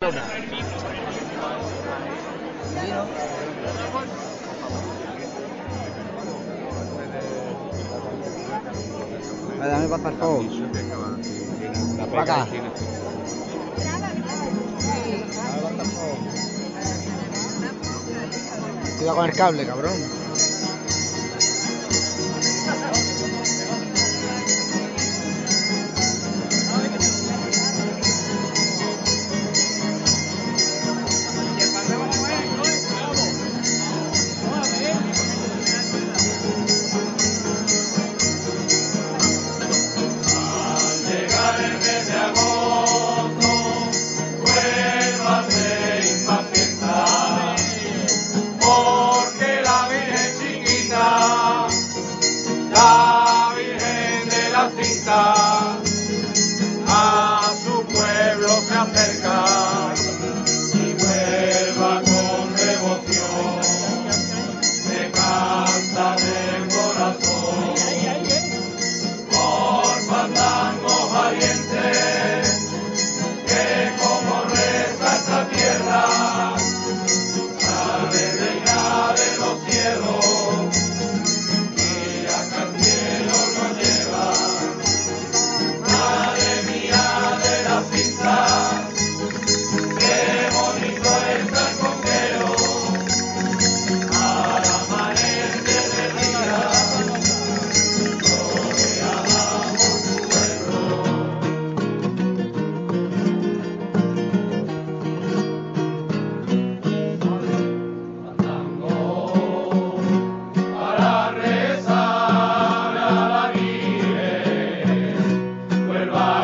Dame para favor. Para acá. Cuidado con el cable, cabrón.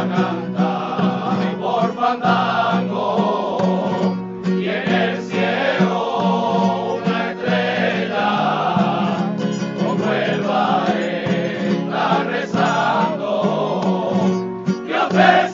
canta y por pantano y en el cielo una estrella como Eva está rezando dios te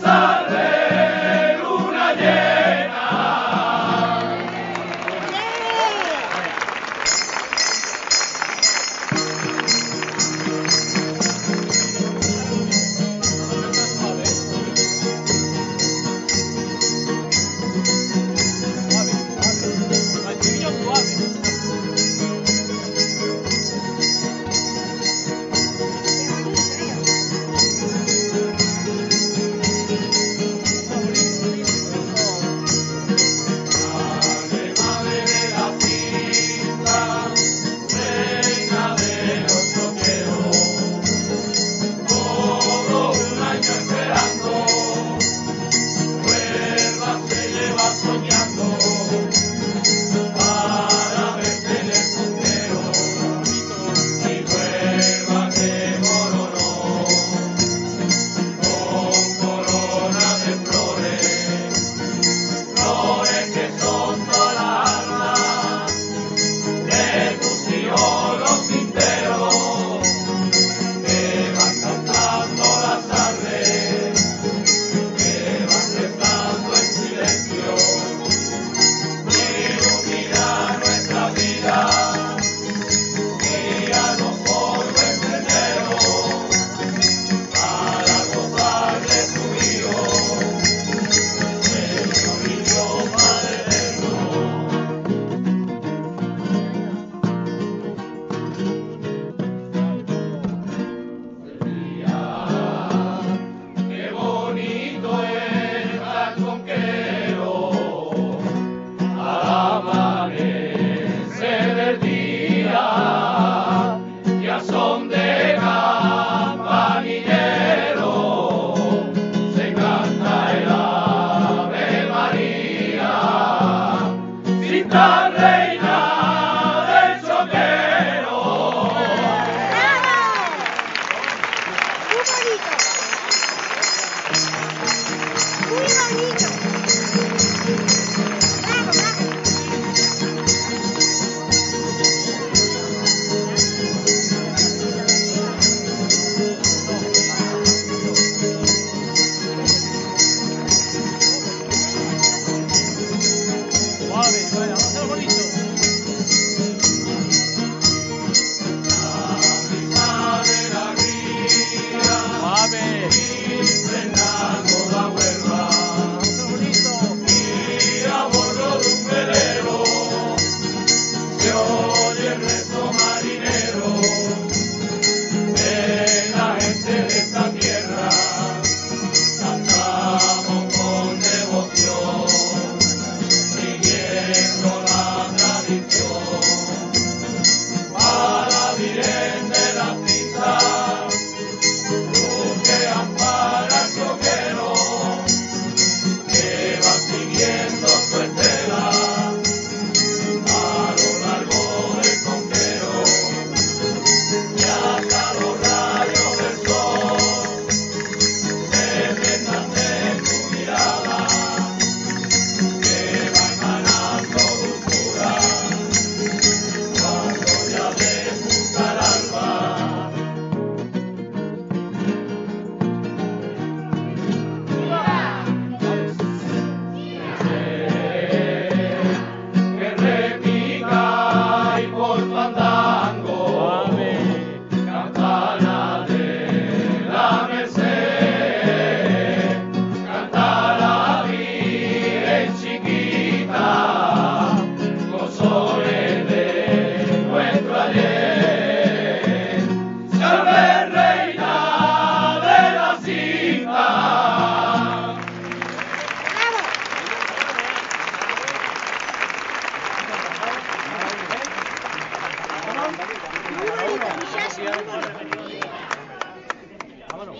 Vámonos.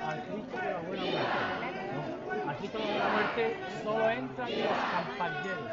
Al Cristo de la buena muerte. Al Cristo de la buena muerte solo entran los compañeros.